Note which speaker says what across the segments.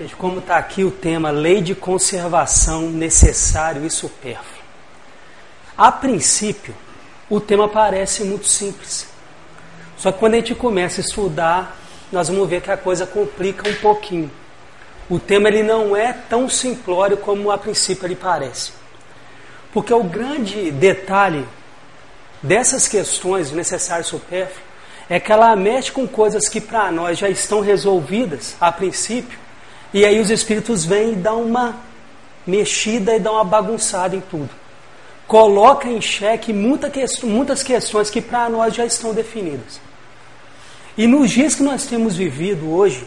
Speaker 1: Gente, como está aqui o tema lei de conservação necessário e supérfluo. A princípio, o tema parece muito simples. Só que quando a gente começa a estudar, nós vamos ver que a coisa complica um pouquinho. O tema ele não é tão simplório como a princípio ele parece. Porque o grande detalhe dessas questões necessário e supérfluo é que ela mexe com coisas que para nós já estão resolvidas a princípio e aí os espíritos vêm e dão uma mexida e dão uma bagunçada em tudo. Coloca em xeque muita muitas questões que para nós já estão definidas. E nos dias que nós temos vivido hoje,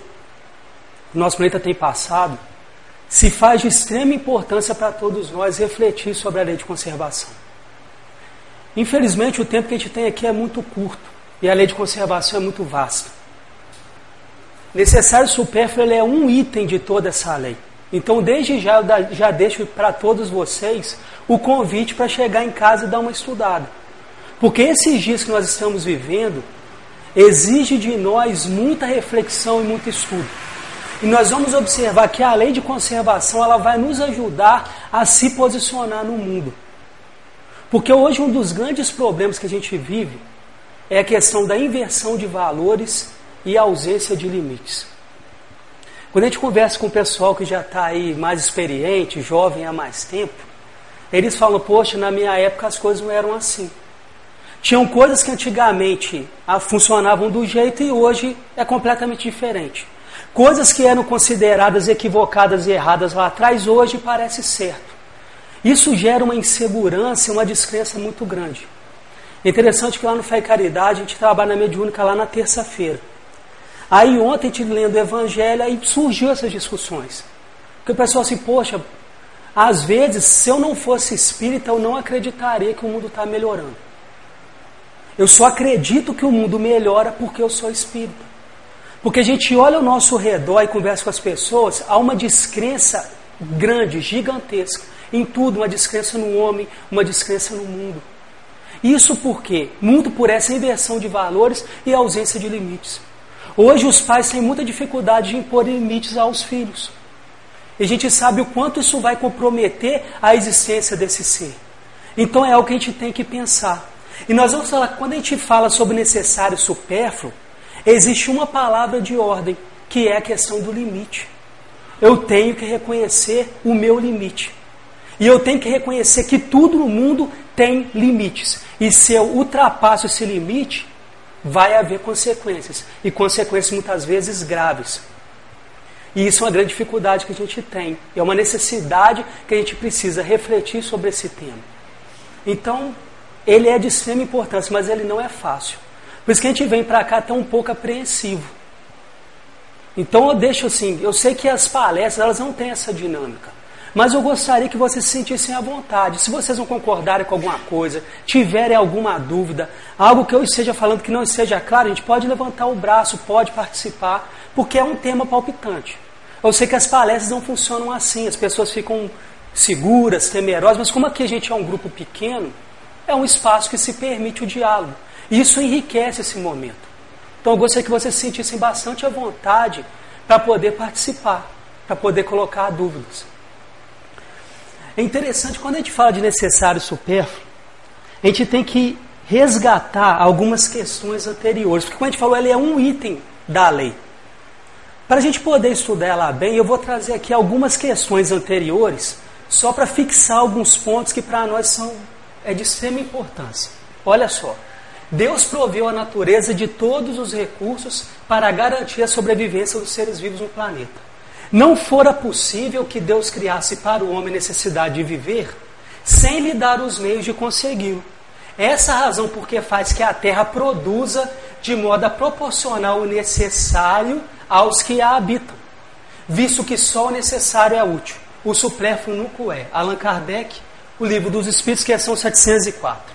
Speaker 1: o nosso planeta tem passado, se faz de extrema importância para todos nós refletir sobre a lei de conservação. Infelizmente, o tempo que a gente tem aqui é muito curto e a lei de conservação é muito vasta. Necessário supérfluo é um item de toda essa lei. Então, desde já, eu já deixo para todos vocês o convite para chegar em casa e dar uma estudada. Porque esses dias que nós estamos vivendo exige de nós muita reflexão e muito estudo. E nós vamos observar que a lei de conservação ela vai nos ajudar a se posicionar no mundo. Porque hoje um dos grandes problemas que a gente vive é a questão da inversão de valores e ausência de limites. Quando a gente conversa com o pessoal que já está aí mais experiente, jovem há mais tempo, eles falam, poxa, na minha época as coisas não eram assim. Tinham coisas que antigamente ah, funcionavam do jeito e hoje é completamente diferente. Coisas que eram consideradas equivocadas e erradas lá atrás, hoje parece certo. Isso gera uma insegurança uma descrença muito grande. Interessante que lá no Fé e Caridade a gente trabalha na mediúnica lá na terça-feira. Aí ontem, te lendo o Evangelho, aí surgiu essas discussões. Porque o pessoal assim, poxa, às vezes, se eu não fosse espírita, eu não acreditaria que o mundo está melhorando. Eu só acredito que o mundo melhora porque eu sou espírita. Porque a gente olha ao nosso redor e conversa com as pessoas, há uma descrença grande, gigantesca, em tudo, uma descrença no homem, uma descrença no mundo. Isso por quê? Muito por essa inversão de valores e ausência de limites. Hoje os pais têm muita dificuldade de impor limites aos filhos. E a gente sabe o quanto isso vai comprometer a existência desse ser. Então é algo que a gente tem que pensar. E nós vamos falar, quando a gente fala sobre necessário e supérfluo, existe uma palavra de ordem, que é a questão do limite. Eu tenho que reconhecer o meu limite. E eu tenho que reconhecer que tudo no mundo tem limites. E se eu ultrapasso esse limite, vai haver consequências. E consequências muitas vezes graves. E isso é uma grande dificuldade que a gente tem. É uma necessidade que a gente precisa refletir sobre esse tema. Então, ele é de extrema importância, mas ele não é fácil. Por isso que a gente vem para cá tão um pouco apreensivo. Então eu deixo assim, eu sei que as palestras elas não têm essa dinâmica. Mas eu gostaria que vocês se sentissem à vontade. Se vocês não concordarem com alguma coisa, tiverem alguma dúvida, algo que eu esteja falando que não esteja claro, a gente pode levantar o braço, pode participar, porque é um tema palpitante. Eu sei que as palestras não funcionam assim, as pessoas ficam seguras, temerosas, mas como aqui a gente é um grupo pequeno, é um espaço que se permite o diálogo. E isso enriquece esse momento. Então eu gostaria que vocês se sentissem bastante à vontade para poder participar, para poder colocar dúvidas. É interessante, quando a gente fala de necessário supérfluo, a gente tem que resgatar algumas questões anteriores, porque como a gente falou, ela é um item da lei. Para a gente poder estudar ela bem, eu vou trazer aqui algumas questões anteriores, só para fixar alguns pontos que para nós são é de extrema importância. Olha só, Deus proveu a natureza de todos os recursos para garantir a sobrevivência dos seres vivos no planeta. Não fora possível que Deus criasse para o homem necessidade de viver sem lhe dar os meios de consegui-lo. Essa é razão porque faz que a terra produza de modo a proporcionar o necessário aos que a habitam, visto que só o necessário é útil. O supérfluo nunca é. Allan Kardec, o livro dos Espíritos, questão 704.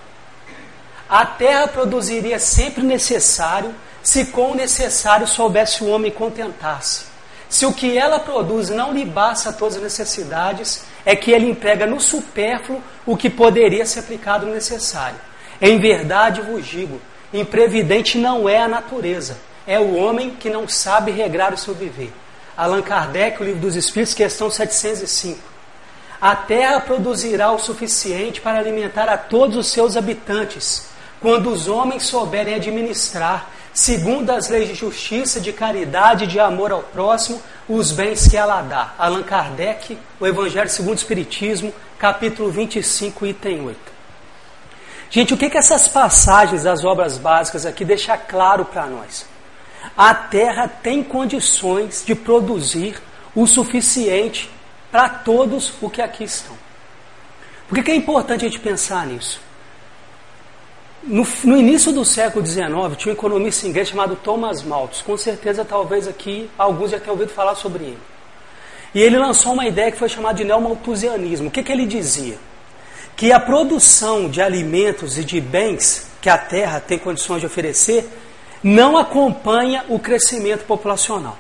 Speaker 1: A terra produziria sempre necessário se com o necessário soubesse o homem contentar-se. Se o que ela produz não lhe basta todas as necessidades, é que ele emprega no supérfluo o que poderia ser aplicado no necessário. Em verdade vos digo, imprevidente não é a natureza, é o homem que não sabe regrar o seu viver. Allan Kardec, o Livro dos Espíritos, questão 705. A terra produzirá o suficiente para alimentar a todos os seus habitantes, quando os homens souberem administrar, segundo as leis de justiça, de caridade de amor ao próximo, os bens que ela dá. Allan Kardec, o Evangelho segundo o Espiritismo, capítulo 25, item 8. Gente, o que, que essas passagens das obras básicas aqui deixam claro para nós? A terra tem condições de produzir o suficiente para todos o que aqui estão. Por que, que é importante a gente pensar nisso? No, no, início do século XIX, tinha um economista inglês chamado Thomas Malthus. Com certeza, talvez aqui alguns já tenham ouvido falar sobre ele. E ele lançou uma ideia que foi chamada de neomalthusianismo. O que, que ele dizia? Que a produção de alimentos e de bens que a Terra tem condições de oferecer não acompanha o crescimento populacional.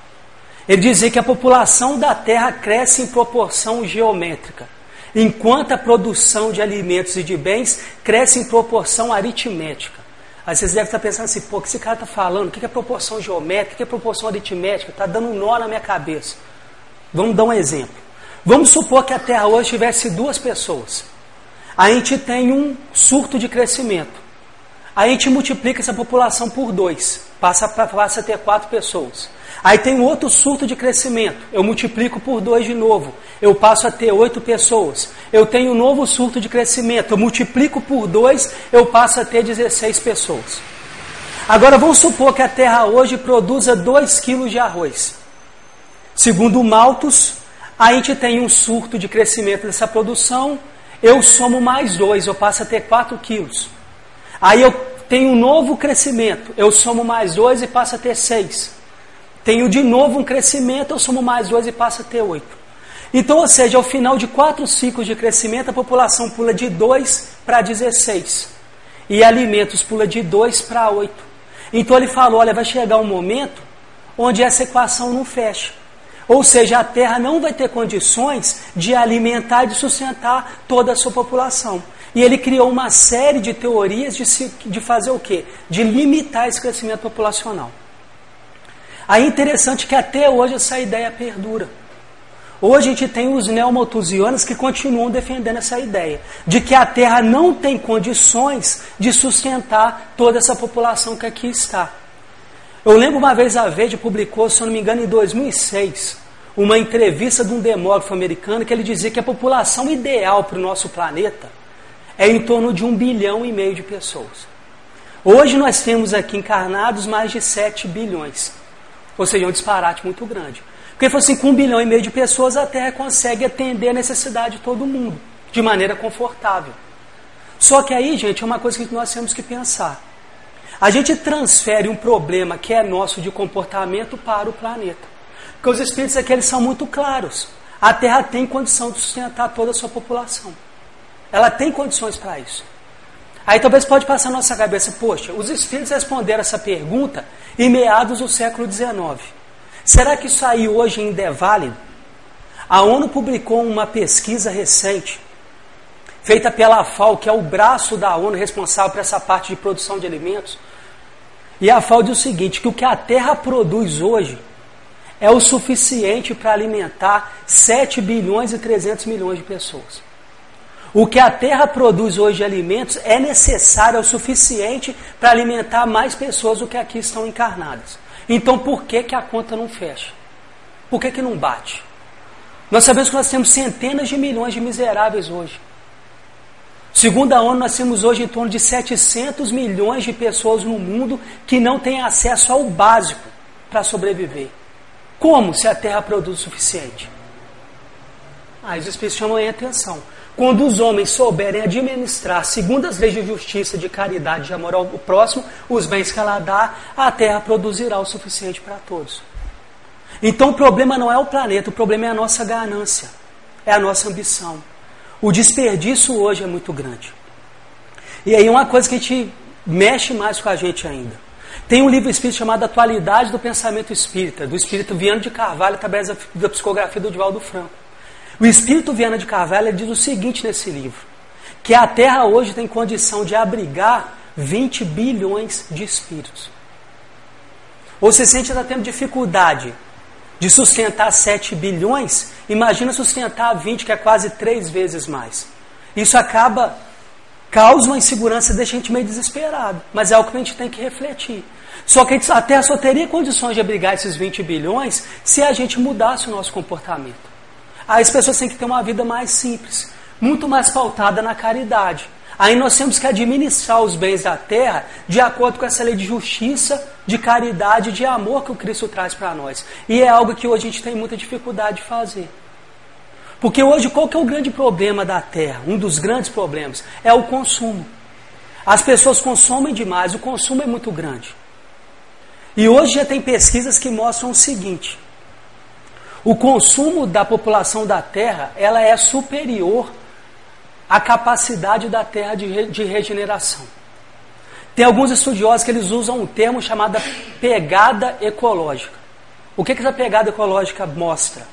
Speaker 1: Ele dizia que a população da Terra cresce em proporção geométrica, enquanto a produção de alimentos e de bens cresce em proporção aritmética. Aí vocês devem estar pensando assim, pô, o que esse cara está falando? O que é proporção geométrica? O que é proporção aritmética? Está dando um nó na minha cabeça. Vamos dar um exemplo. Vamos supor que a Terra hoje tivesse duas pessoas. A gente tem um surto de crescimento. A gente multiplica essa população por dois, passa, passa a ter quatro pessoas. Aí tem outro surto de crescimento. Eu multiplico por dois de novo. Eu passo a ter oito pessoas. Eu tenho um novo surto de crescimento. Eu multiplico por dois, eu passo a ter 16 pessoas. Agora vamos supor que a Terra hoje produza 2 quilos de arroz. Segundo o Malthus, a gente tem um surto de crescimento dessa produção. Eu somo mais dois, eu passo a ter 4 quilos. Aí eu tenho um novo crescimento. Eu somo mais dois e passo a ter 6 tenho de novo um crescimento, eu somo mais dois e passo a ter oito. Então, ou seja, ao final de quatro ciclos de crescimento, a população pula de 2 para 16. E alimentos pula de 2 para 8. Então ele falou: olha, vai chegar um momento onde essa equação não fecha. Ou seja, a Terra não vai ter condições de alimentar e de sustentar toda a sua população. E ele criou uma série de teorias de, se, de fazer o quê? De limitar esse crescimento populacional. Aí interessante que até hoje essa ideia perdura. Hoje a gente tem os neomalthusianos que continuam defendendo essa ideia de que a Terra não tem condições de sustentar toda essa população que aqui está. Eu lembro uma vez a Verde publicou, se eu não me engano, em 2006, uma entrevista de um demógrafo americano que ele dizia que a população ideal para o nosso planeta é em torno de um bilhão e meio de pessoas. Hoje nós temos aqui encarnados mais de 7 bilhões. Ou seja, é um disparate muito grande. Porque ele falou assim, com um bilhão e meio de pessoas a Terra consegue atender a necessidade de todo mundo, de maneira confortável. Só que aí, gente, é uma coisa que nós temos que pensar. A gente transfere um problema que é nosso de comportamento para o planeta. Porque os espíritos aqui eles são muito claros. A Terra tem condição de sustentar toda a sua população. Ela tem condições para isso. Aí talvez pode passar na nossa cabeça, poxa, os espíritos responderam essa pergunta em meados do século XIX. Será que isso aí hoje ainda é válido? A ONU publicou uma pesquisa recente, feita pela FAO, que é o braço da ONU responsável por essa parte de produção de alimentos. E a FAO diz o seguinte: que o que a Terra produz hoje é o suficiente para alimentar 7 bilhões e 300 milhões de pessoas. O que a terra produz hoje de alimentos é necessário, é o suficiente para alimentar mais pessoas do que aqui estão encarnadas. Então por que, que a conta não fecha? Por que, que não bate? Nós sabemos que nós temos centenas de milhões de miseráveis hoje. Segundo a ONU, nós temos hoje em torno de 700 milhões de pessoas no mundo que não têm acesso ao básico para sobreviver. Como se a terra produz o suficiente? Ah, os Espíritos chamam a atenção. Quando os homens souberem administrar, segundo as leis de justiça, de caridade, de amor ao próximo, os bens que ela dá, a terra produzirá o suficiente para todos. Então o problema não é o planeta, o problema é a nossa ganância, é a nossa ambição. O desperdício hoje é muito grande. E aí uma coisa que a gente mexe mais com a gente ainda. Tem um livro espírita chamado Atualidade do Pensamento Espírita, do espírito Viano de Carvalho, através da psicografia do Divaldo Franco. O Espírito Viana de Carvalho diz o seguinte nesse livro: que a Terra hoje tem condição de abrigar 20 bilhões de espíritos. Ou se sente está tendo dificuldade de sustentar 7 bilhões, imagina sustentar 20, que é quase três vezes mais. Isso acaba, causa uma insegurança, deixa a gente meio desesperado. Mas é algo que a gente tem que refletir. Só que a, gente, a Terra só teria condições de abrigar esses 20 bilhões se a gente mudasse o nosso comportamento. As pessoas têm que ter uma vida mais simples, muito mais pautada na caridade. Aí nós temos que administrar os bens da terra de acordo com essa lei de justiça, de caridade, de amor que o Cristo traz para nós. E é algo que hoje a gente tem muita dificuldade de fazer. Porque hoje qual que é o grande problema da terra? Um dos grandes problemas é o consumo. As pessoas consomem demais, o consumo é muito grande. E hoje já tem pesquisas que mostram o seguinte: o consumo da população da terra ela é superior a capacidade da terra de, de regeneração. Tem alguns estudiosos que eles usam um termo chamado pegada ecológica. O que, que essa pegada ecológica mostra?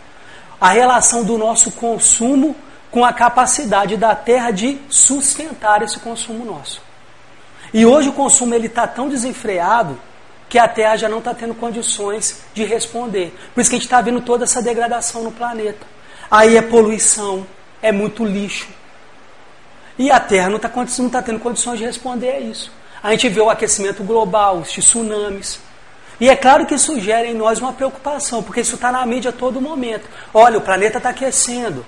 Speaker 1: A relação do nosso consumo com a capacidade da terra de sustentar esse consumo nosso. E hoje o consumo ele está tão desenfreado que a Terra já não está tendo condições de responder. Por isso que a gente está vendo toda essa degradação no planeta. Aí é poluição, é muito lixo, e a Terra não está tá tendo condições de responder a isso. A gente vê o aquecimento global, os tsunamis. E é claro que isso gera em nós uma preocupação, porque isso está na mídia a todo momento. Olha, o planeta está aquecendo,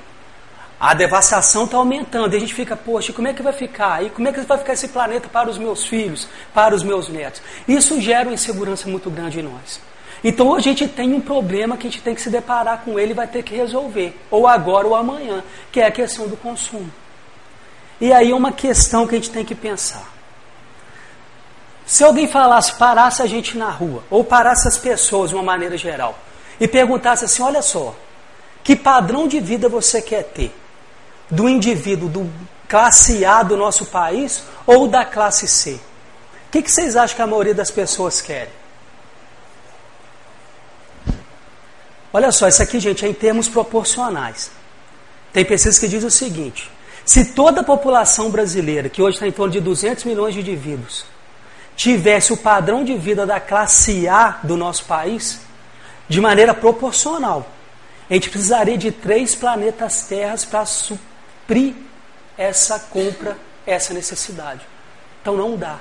Speaker 1: a devastação está aumentando. E a gente fica, poxa, como é que vai ficar? E como é que vai ficar esse planeta para os meus filhos, para os meus netos? Isso gera uma insegurança muito grande em nós. Então a gente tem um problema que a gente tem que se deparar com ele e vai ter que resolver, ou agora ou amanhã, que é a questão do consumo. E aí uma questão que a gente tem que pensar. Se alguém falasse, parasse a gente na rua, ou parasse as pessoas de uma maneira geral, e perguntasse assim: olha só, que padrão de vida você quer ter? Do indivíduo do classe A do nosso país ou da classe C? O que, que vocês acham que a maioria das pessoas querem? Olha só, isso aqui, gente, é em termos proporcionais. Tem pesquisas que dizem o seguinte: se toda a população brasileira, que hoje está em torno de 200 milhões de indivíduos, tivesse o padrão de vida da classe A do nosso país, de maneira proporcional, a gente precisaria de três planetas terras para suprir essa compra, essa necessidade. Então não dá.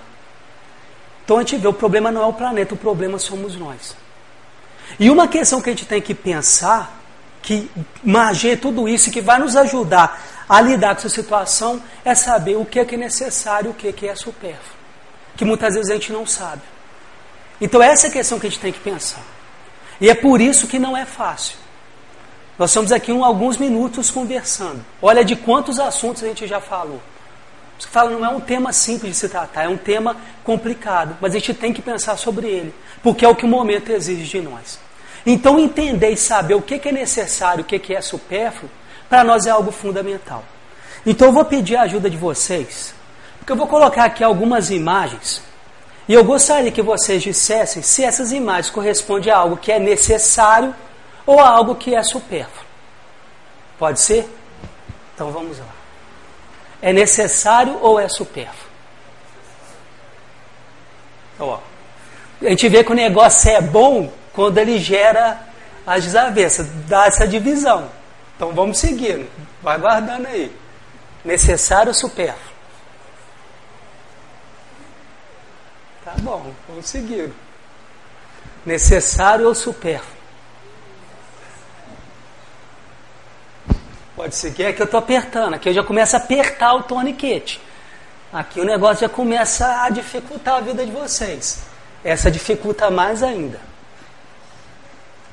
Speaker 1: Então a gente vê, o problema não é o planeta, o problema somos nós. E uma questão que a gente tem que pensar, que margeia tudo isso e que vai nos ajudar a lidar com essa situação é saber o que é, que é necessário e o que é, que é supérfluo. Que muitas vezes a gente não sabe. Então essa é a questão que a gente tem que pensar. E é por isso que não é fácil. Nós estamos aqui em alguns minutos conversando. Olha de quantos assuntos a gente já falou. Você fala, não é um tema simples de se tratar, é um tema complicado, mas a gente tem que pensar sobre ele, porque é o que o momento exige de nós. Então, entender e saber o que é necessário, o que é supérfluo, para nós é algo fundamental. Então eu vou pedir a ajuda de vocês, porque eu vou colocar aqui algumas imagens, e eu gostaria que vocês dissessem se essas imagens correspondem a algo que é necessário ou algo que é supérfluo. Pode ser? Então vamos lá. É necessário ou é supérfluo? Ó, a gente vê que o negócio é bom quando ele gera as desavenças, dá essa divisão. Então vamos seguindo. Vai guardando aí. Necessário ou supérfluo? Tá bom, vamos seguir. Necessário ou supérfluo? Pode seguir, é que eu estou apertando. Aqui eu já começo a apertar o torniquete. Aqui o negócio já começa a dificultar a vida de vocês. Essa dificulta mais ainda.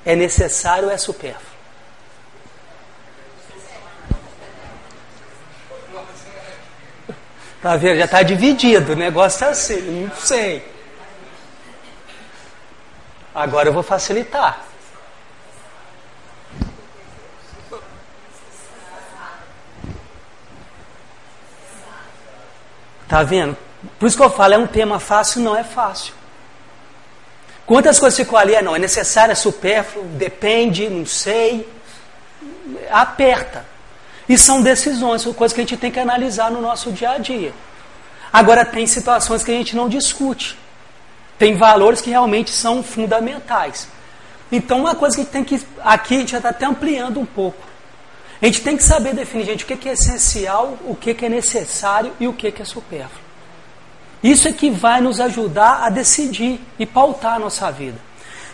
Speaker 1: É necessário ou é supérfluo? Tá vendo? Já está dividido, o negócio está assim, não sei. Agora eu vou facilitar. Tá vendo? Por isso que eu falo, é um tema fácil, não é fácil. Quantas coisas ficou ali? É, não, é necessário, é supérfluo, depende, não sei. Aperta. E são decisões, são coisas que a gente tem que analisar no nosso dia a dia. Agora, tem situações que a gente não discute. Tem valores que realmente são fundamentais. Então, uma coisa que a gente tem que. Aqui a gente já está até ampliando um pouco. A gente tem que saber definir, gente, o que é essencial, o que é necessário e o que é supérfluo. Isso é que vai nos ajudar a decidir e pautar a nossa vida.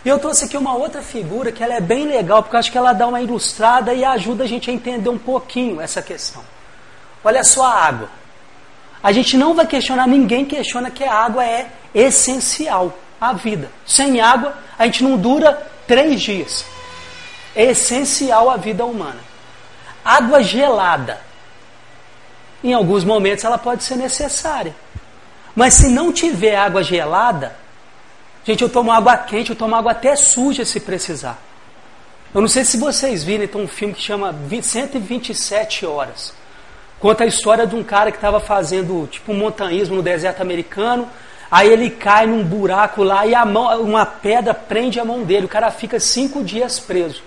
Speaker 1: E eu trouxe aqui uma outra figura que ela é bem legal, porque eu acho que ela dá uma ilustrada e ajuda a gente a entender um pouquinho essa questão. Olha só a água. A gente não vai questionar, ninguém questiona que a água é essencial à vida. Sem água, a gente não dura três dias. É essencial à vida humana. Água gelada. Em alguns momentos ela pode ser necessária. Mas se não tiver água gelada, gente, eu tomo água quente, eu tomo água até suja se precisar. Eu não sei se vocês viram, tem um filme que chama 127 Horas. Conta a história de um cara que estava fazendo tipo um montanhismo no deserto americano. Aí ele cai num buraco lá e mão, uma pedra prende a mão dele. O cara fica cinco dias preso.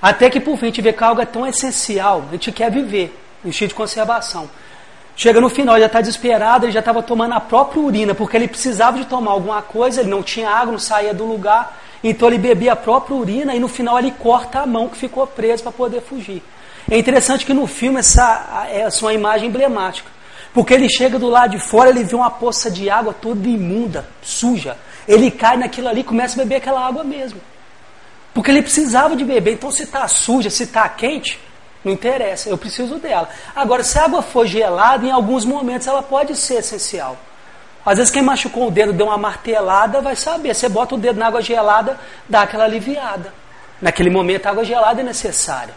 Speaker 1: Até que por fim a gente vê que algo é tão essencial, a gente quer viver, estilo de conservação. Chega no final, ele já está desesperado, ele já estava tomando a própria urina, porque ele precisava de tomar alguma coisa, ele não tinha água, não saía do lugar, então ele bebia a própria urina e no final ele corta a mão que ficou presa para poder fugir. É interessante que no filme essa, essa é uma imagem emblemática, porque ele chega do lado de fora, ele vê uma poça de água toda imunda, suja. Ele cai naquilo ali e começa a beber aquela água mesmo. Porque ele precisava de beber. Então, se está suja, se está quente, não interessa, eu preciso dela. Agora, se a água for gelada, em alguns momentos ela pode ser essencial. Às vezes quem machucou o dedo, deu uma martelada, vai saber. Você bota o dedo na água gelada, dá aquela aliviada. Naquele momento a água gelada é necessária.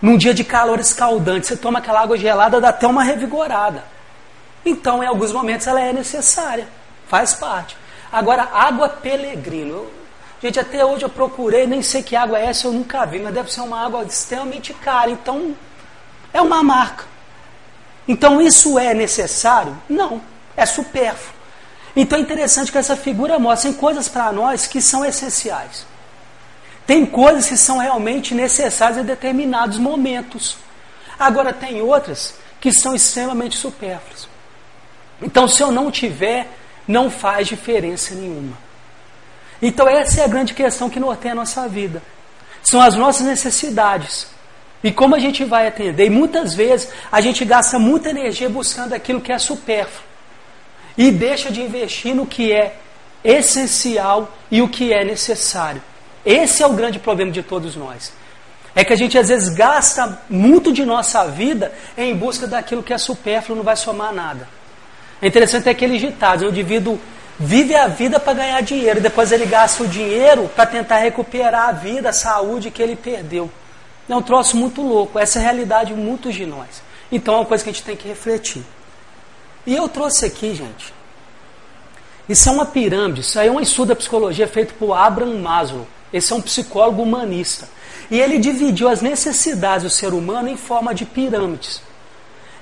Speaker 1: Num dia de calor escaldante, você toma aquela água gelada, dá até uma revigorada. Então, em alguns momentos ela é necessária, faz parte. Agora, água pelegrino. Gente, até hoje eu procurei, nem sei que água é essa, eu nunca vi, mas deve ser uma água extremamente cara. Então, é uma marca. Então, isso é necessário? Não, é supérfluo. Então, é interessante que essa figura mostra coisas para nós que são essenciais. Tem coisas que são realmente necessárias em determinados momentos. Agora, tem outras que são extremamente supérfluas. Então, se eu não tiver, não faz diferença nenhuma. Então, essa é a grande questão que norteia a nossa vida. São as nossas necessidades. E como a gente vai atender? E muitas vezes a gente gasta muita energia buscando aquilo que é supérfluo. E deixa de investir no que é essencial e o que é necessário. Esse é o grande problema de todos nós. É que a gente às vezes gasta muito de nossa vida em busca daquilo que é supérfluo, não vai somar nada. É interessante aquele ditado: o indivíduo vive a vida para ganhar dinheiro, depois ele gasta o dinheiro para tentar recuperar a vida, a saúde que ele perdeu. É um troço muito louco, essa é a realidade de muitos de nós. Então é uma coisa que a gente tem que refletir. E eu trouxe aqui, gente, isso é uma pirâmide, isso aí é um estudo da psicologia feito por Abraham Maslow. Esse é um psicólogo humanista. E ele dividiu as necessidades do ser humano em forma de pirâmides.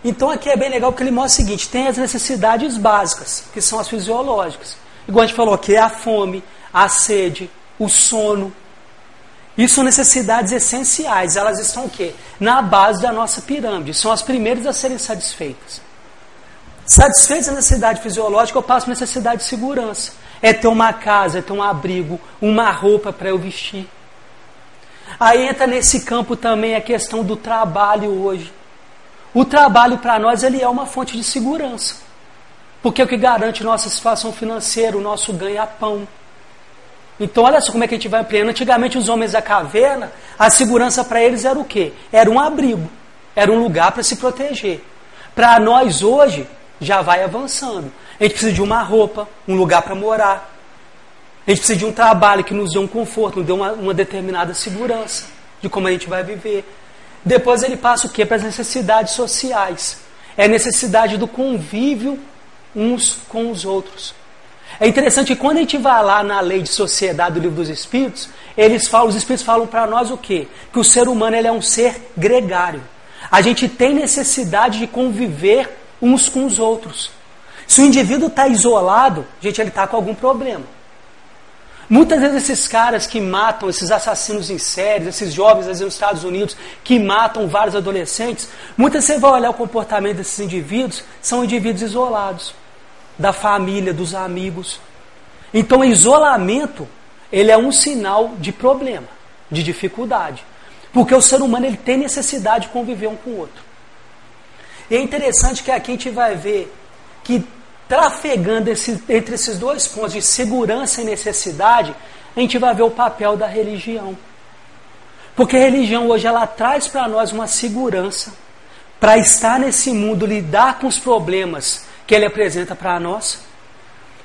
Speaker 1: Então aqui é bem legal porque ele mostra o seguinte: tem as necessidades básicas, que são as fisiológicas. Igual a gente falou aqui, é a fome, a sede, o sono. Isso são necessidades essenciais. Elas estão o quê? Na base da nossa pirâmide. São as primeiras a serem satisfeitas. Satisfeitas a necessidade fisiológica, eu passo a necessidade de segurança. É ter uma casa, é ter um abrigo, uma roupa para eu vestir. Aí entra nesse campo também a questão do trabalho hoje. O trabalho para nós ele é uma fonte de segurança. Porque é o que garante nossa situação financeira, o nosso ganha-pão. Então, olha só como é que a gente vai ampliando. Antigamente, os homens da caverna, a segurança para eles era o quê? Era um abrigo, era um lugar para se proteger. Para nós hoje, já vai avançando. A gente precisa de uma roupa, um lugar para morar. A gente precisa de um trabalho que nos dê um conforto, nos dê uma, uma determinada segurança de como a gente vai viver. Depois ele passa o quê? Para as necessidades sociais. É a necessidade do convívio uns com os outros. É interessante que quando a gente vai lá na lei de sociedade do livro dos Espíritos, eles falam, os Espíritos falam para nós o quê? Que o ser humano ele é um ser gregário. A gente tem necessidade de conviver uns com os outros. Se o indivíduo está isolado, gente, ele está com algum problema. Muitas vezes esses caras que matam, esses assassinos em série, esses jovens vezes, nos Estados Unidos que matam vários adolescentes, muitas vezes você vai olhar o comportamento desses indivíduos, são indivíduos isolados, da família, dos amigos. Então, o isolamento ele é um sinal de problema, de dificuldade. Porque o ser humano ele tem necessidade de conviver um com o outro. E é interessante que aqui a gente vai ver que trafegando esse, entre esses dois pontos de segurança e necessidade, a gente vai ver o papel da religião. Porque a religião hoje ela traz para nós uma segurança para estar nesse mundo, lidar com os problemas que ele apresenta para nós.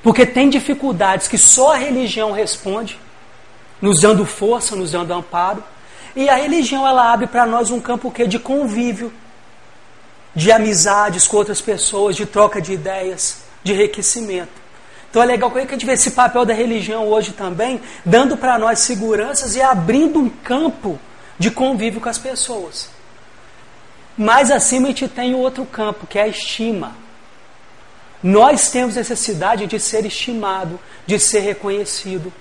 Speaker 1: Porque tem dificuldades que só a religião responde, nos dando força, nos dando amparo. E a religião ela abre para nós um campo que de convívio, de amizades com outras pessoas, de troca de ideias, de enriquecimento. Então é legal que a gente vê esse papel da religião hoje também, dando para nós seguranças e abrindo um campo de convívio com as pessoas. Mais acima a gente tem outro campo, que é a estima. Nós temos necessidade de ser estimado, de ser reconhecido.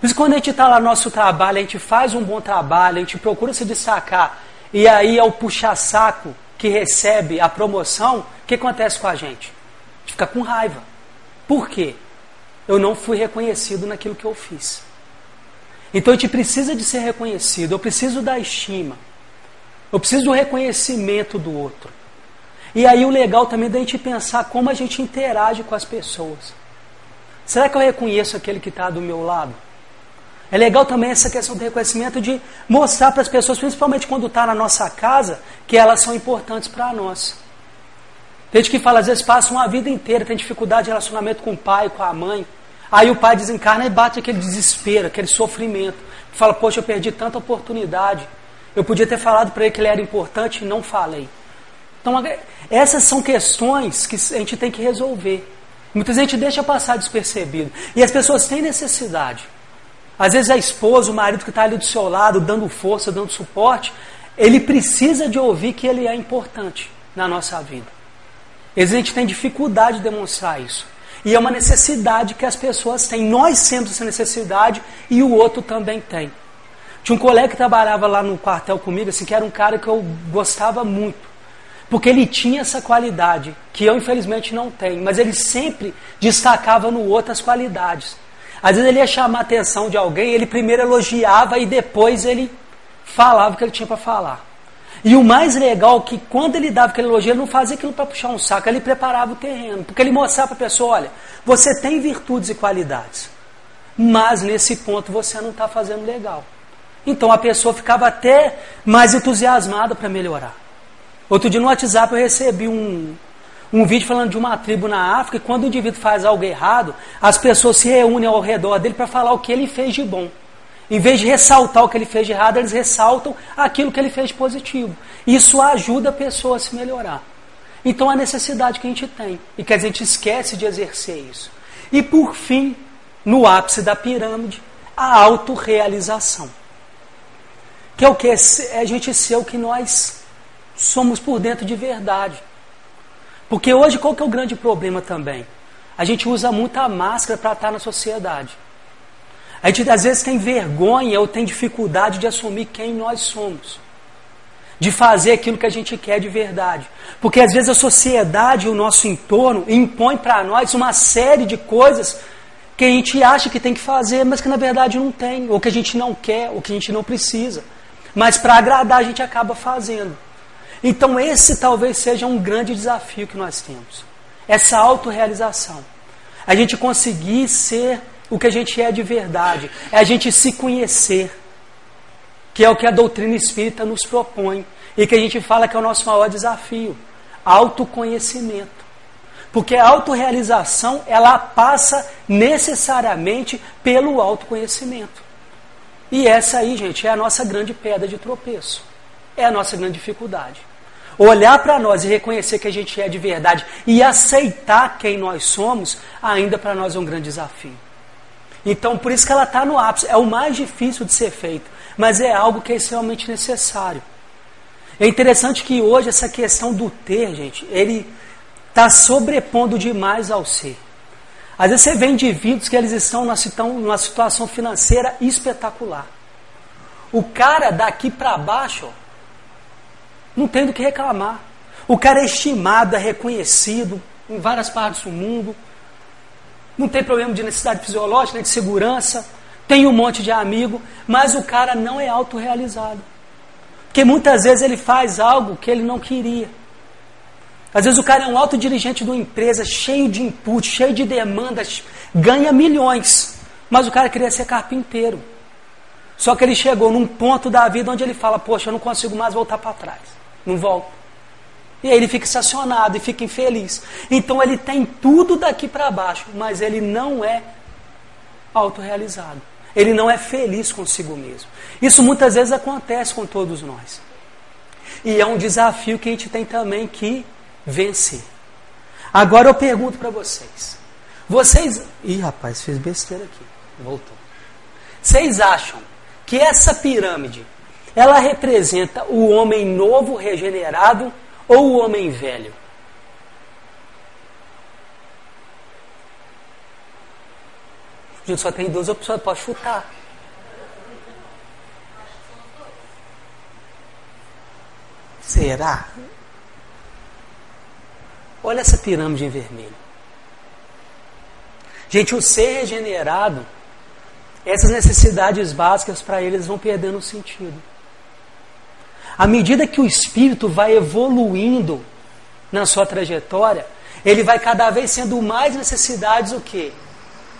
Speaker 1: Por isso, quando a gente está lá no nosso trabalho, a gente faz um bom trabalho, a gente procura se destacar, e aí é o puxa-saco que recebe a promoção, o que acontece com a gente? A gente fica com raiva. Por quê? Eu não fui reconhecido naquilo que eu fiz. Então a gente precisa de ser reconhecido, eu preciso da estima, eu preciso do reconhecimento do outro. E aí o legal também é da gente pensar como a gente interage com as pessoas. Será que eu reconheço aquele que está do meu lado? É legal também essa questão do reconhecimento de mostrar para as pessoas, principalmente quando está na nossa casa, que elas são importantes para nós. Tem gente que fala, às vezes passa uma vida inteira, tem dificuldade de relacionamento com o pai, com a mãe. Aí o pai desencarna e bate aquele desespero, aquele sofrimento. Fala, poxa, eu perdi tanta oportunidade. Eu podia ter falado para ele que ele era importante e não falei. Então, essas são questões que a gente tem que resolver. Muitas vezes a gente deixa passar despercebido. E as pessoas têm necessidade. Às vezes a esposa, o marido que está ali do seu lado, dando força, dando suporte, ele precisa de ouvir que ele é importante na nossa vida. Às a gente tem dificuldade de demonstrar isso. E é uma necessidade que as pessoas têm. Nós temos essa necessidade e o outro também tem. Tinha um colega que trabalhava lá no quartel comigo, assim, que era um cara que eu gostava muito. Porque ele tinha essa qualidade, que eu infelizmente não tenho, mas ele sempre destacava no outro as qualidades. Às vezes ele ia chamar a atenção de alguém, ele primeiro elogiava e depois ele falava o que ele tinha para falar. E o mais legal é que quando ele dava aquele elogio, ele não fazia aquilo para puxar um saco, ele preparava o terreno. Porque ele mostrava para a pessoa: olha, você tem virtudes e qualidades, mas nesse ponto você não está fazendo legal. Então a pessoa ficava até mais entusiasmada para melhorar. Outro dia no WhatsApp eu recebi um, um vídeo falando de uma tribo na África, e quando o indivíduo faz algo errado, as pessoas se reúnem ao redor dele para falar o que ele fez de bom. Em vez de ressaltar o que ele fez de errado, eles ressaltam aquilo que ele fez de positivo. Isso ajuda a pessoa a se melhorar. Então, a necessidade que a gente tem, e que a gente esquece de exercer isso. E por fim, no ápice da pirâmide, a autorrealização. Que é o que? É a gente ser o que nós somos por dentro de verdade. Porque hoje qual que é o grande problema também? A gente usa muita máscara para estar na sociedade. A gente às vezes tem vergonha ou tem dificuldade de assumir quem nós somos. De fazer aquilo que a gente quer de verdade. Porque às vezes a sociedade e o nosso entorno impõe para nós uma série de coisas que a gente acha que tem que fazer, mas que na verdade não tem, ou que a gente não quer, ou que a gente não precisa. Mas para agradar a gente acaba fazendo. Então, esse talvez seja um grande desafio que nós temos. Essa autorrealização. A gente conseguir ser o que a gente é de verdade. É a gente se conhecer. Que é o que a doutrina espírita nos propõe. E que a gente fala que é o nosso maior desafio. Autoconhecimento. Porque a autorrealização, ela passa necessariamente pelo autoconhecimento. E essa aí, gente, é a nossa grande pedra de tropeço. É a nossa grande dificuldade. Olhar para nós e reconhecer que a gente é de verdade e aceitar quem nós somos, ainda para nós é um grande desafio. Então, por isso que ela está no ápice. É o mais difícil de ser feito, mas é algo que é extremamente necessário. É interessante que hoje essa questão do ter, gente, ele está sobrepondo demais ao ser. Às vezes você vê indivíduos que eles estão numa situação financeira espetacular. O cara daqui para baixo, não tem do que reclamar. O cara é estimado, é reconhecido em várias partes do mundo. Não tem problema de necessidade fisiológica, de segurança. tem um monte de amigo, mas o cara não é autorrealizado. Porque muitas vezes ele faz algo que ele não queria. Às vezes o cara é um alto dirigente de uma empresa cheio de input, cheio de demandas, ganha milhões, mas o cara queria ser carpinteiro. Só que ele chegou num ponto da vida onde ele fala: Poxa, eu não consigo mais voltar para trás. Não volto. E aí ele fica estacionado e fica infeliz. Então ele tem tudo daqui para baixo, mas ele não é autorrealizado. Ele não é feliz consigo mesmo. Isso muitas vezes acontece com todos nós. E é um desafio que a gente tem também que vencer. Agora eu pergunto para vocês. Vocês. Ih, rapaz, fiz besteira aqui. Voltou. Vocês acham que essa pirâmide ela representa o homem novo, regenerado ou o homem velho? A gente só tem duas opções, pode chutar. Será? Olha essa pirâmide em vermelho. Gente, o ser regenerado, essas necessidades básicas para eles vão perdendo sentido. À medida que o espírito vai evoluindo na sua trajetória, ele vai cada vez sendo mais necessidades o quê?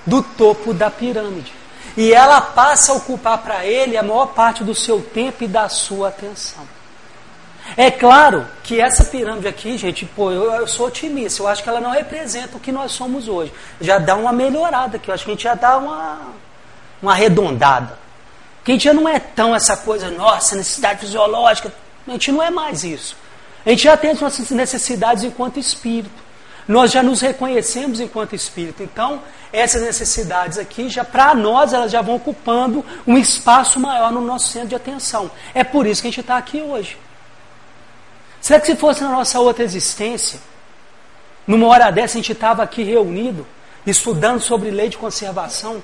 Speaker 1: Do topo da pirâmide. E ela passa a ocupar para ele a maior parte do seu tempo e da sua atenção. É claro que essa pirâmide aqui, gente, pô, eu, eu, sou otimista. Eu acho que ela não representa o que nós somos hoje. Já dá uma melhorada aqui. Eu acho que a gente já dá uma, uma arredondada. A gente já não é tão essa coisa, nossa, necessidade fisiológica. A gente não é mais isso. A gente já tem as nossas necessidades enquanto espírito. Nós já nos reconhecemos enquanto espírito. Então, essas necessidades aqui, já para nós, elas já vão ocupando um espaço maior no nosso centro de atenção. É por isso que a gente está aqui hoje. Será que se fosse na nossa outra existência, numa hora dessa a gente estava aqui reunido, estudando sobre lei de conservação?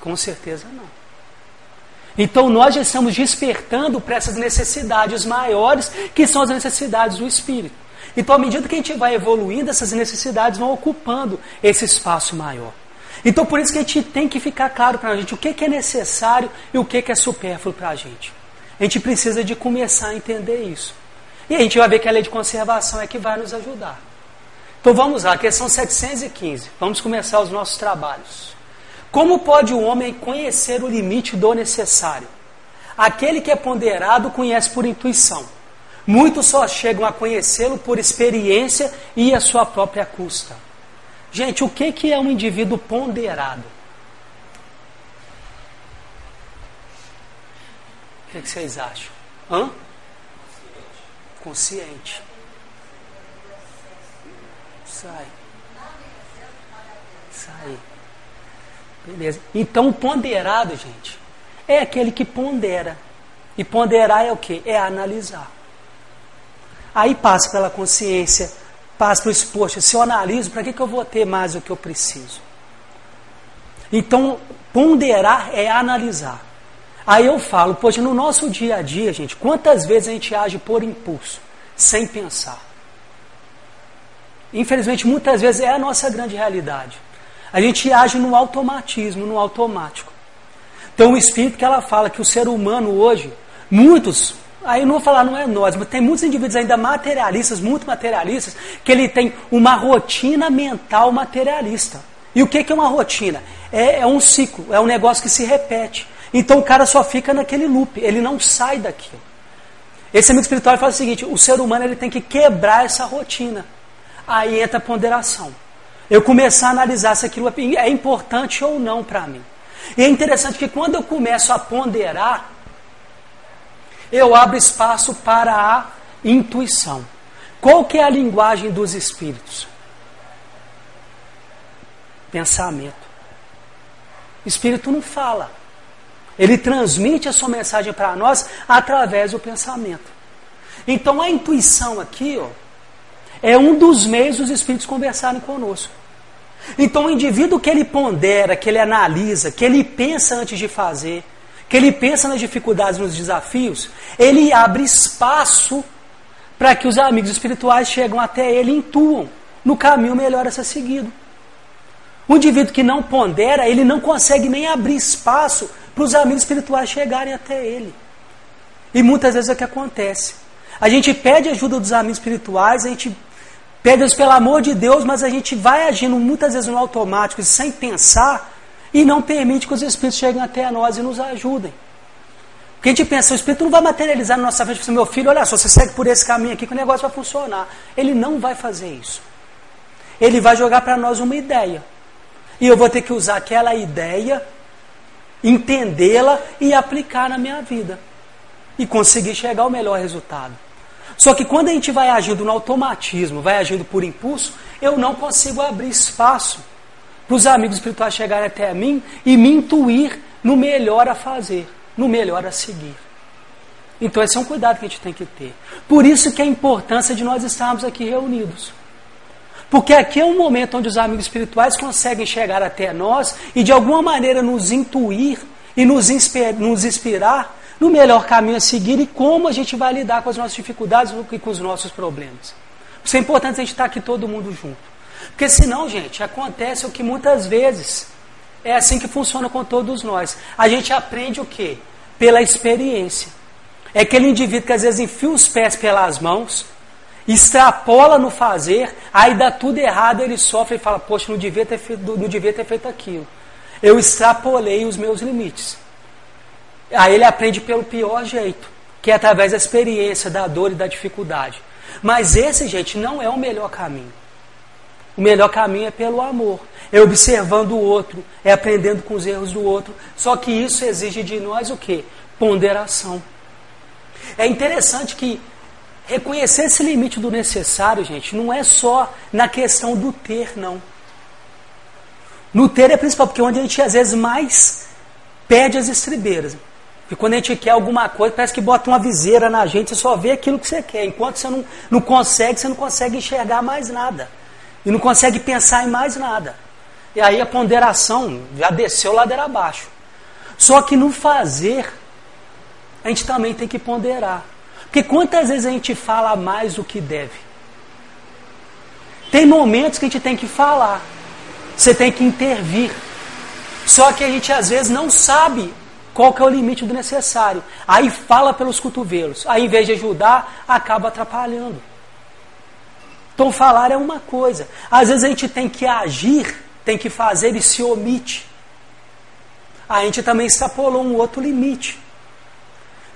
Speaker 1: Com certeza não. Então nós já estamos despertando para essas necessidades maiores, que são as necessidades do espírito. Então, à medida que a gente vai evoluindo, essas necessidades vão ocupando esse espaço maior. Então, por isso que a gente tem que ficar claro para a gente o que, que é necessário e o que, que é supérfluo para a gente. A gente precisa de começar a entender isso. E a gente vai ver que a lei de conservação é que vai nos ajudar. Então vamos lá, questão 715. Vamos começar os nossos trabalhos. Como pode o homem conhecer o limite do necessário? Aquele que é ponderado conhece por intuição. Muitos só chegam a conhecê-lo por experiência e a sua própria custa. Gente, o que é um indivíduo ponderado? O que, que vocês acham? Hã? Consciente. Sai. Beleza. Então, ponderado, gente, é aquele que pondera. E ponderar é o que? É analisar. Aí passa pela consciência, passa para o poxa, se eu analiso, para que, que eu vou ter mais do que eu preciso? Então, ponderar é analisar. Aí eu falo, poxa, no nosso dia a dia, gente, quantas vezes a gente age por impulso, sem pensar? Infelizmente, muitas vezes é a nossa grande realidade. A gente age no automatismo, no automático. Então, o Espírito que ela fala que o ser humano hoje, muitos, aí não vou falar não é nós, mas tem muitos indivíduos ainda materialistas, muito materialistas, que ele tem uma rotina mental materialista. E o que é uma rotina? É, é um ciclo, é um negócio que se repete. Então o cara só fica naquele loop, ele não sai daquilo. Esse amigo espiritual fala o seguinte: o ser humano ele tem que quebrar essa rotina. Aí entra a ponderação. Eu começar a analisar se aquilo é importante ou não para mim. E é interessante que quando eu começo a ponderar, eu abro espaço para a intuição. Qual que é a linguagem dos espíritos? Pensamento. O espírito não fala. Ele transmite a sua mensagem para nós através do pensamento. Então a intuição aqui ó, é um dos meios dos espíritos conversarem conosco. Então o indivíduo que ele pondera, que ele analisa, que ele pensa antes de fazer, que ele pensa nas dificuldades, nos desafios, ele abre espaço para que os amigos espirituais chegam até ele e intuam no caminho melhor a ser seguido. O indivíduo que não pondera, ele não consegue nem abrir espaço para os amigos espirituais chegarem até ele. E muitas vezes é o que acontece. A gente pede ajuda dos amigos espirituais, a gente eles pelo amor de Deus, mas a gente vai agindo muitas vezes no automático, sem pensar, e não permite que os espíritos cheguem até nós e nos ajudem. Porque a gente pensa, o espírito não vai materializar na nossa frente, meu filho, olha só, você segue por esse caminho aqui que o negócio vai funcionar. Ele não vai fazer isso. Ele vai jogar para nós uma ideia. E eu vou ter que usar aquela ideia, entendê-la e aplicar na minha vida. E conseguir chegar ao melhor resultado. Só que quando a gente vai agindo no automatismo, vai agindo por impulso, eu não consigo abrir espaço para os amigos espirituais chegarem até mim e me intuir no melhor a fazer, no melhor a seguir. Então esse é um cuidado que a gente tem que ter. Por isso que a importância de nós estarmos aqui reunidos. Porque aqui é um momento onde os amigos espirituais conseguem chegar até nós e de alguma maneira nos intuir e nos, nos inspirar no melhor caminho a seguir e como a gente vai lidar com as nossas dificuldades e com os nossos problemas. Isso é importante a gente estar aqui todo mundo junto. Porque senão, gente, acontece o que muitas vezes é assim que funciona com todos nós. A gente aprende o quê? Pela experiência. É aquele indivíduo que às vezes enfia os pés pelas mãos, extrapola no fazer, aí dá tudo errado, ele sofre e fala, poxa, não devia ter feito, não devia ter feito aquilo. Eu extrapolei os meus limites. Aí ele aprende pelo pior jeito, que é através da experiência, da dor e da dificuldade. Mas esse, gente, não é o melhor caminho. O melhor caminho é pelo amor. É observando o outro, é aprendendo com os erros do outro. Só que isso exige de nós o quê? Ponderação. É interessante que Reconhecer esse limite do necessário, gente, não é só na questão do ter, não. No ter é principal, porque é onde a gente às vezes mais perde as estribeiras. E quando a gente quer alguma coisa, parece que bota uma viseira na gente, você só vê aquilo que você quer. Enquanto você não, não consegue, você não consegue enxergar mais nada. E não consegue pensar em mais nada. E aí a ponderação já desceu ladeira abaixo. Só que no fazer, a gente também tem que ponderar. Porque quantas vezes a gente fala mais do que deve? Tem momentos que a gente tem que falar. Você tem que intervir. Só que a gente às vezes não sabe qual que é o limite do necessário. Aí fala pelos cotovelos. Aí em vez de ajudar, acaba atrapalhando. Então falar é uma coisa. Às vezes a gente tem que agir, tem que fazer e se omite. A gente também extrapolou um outro limite.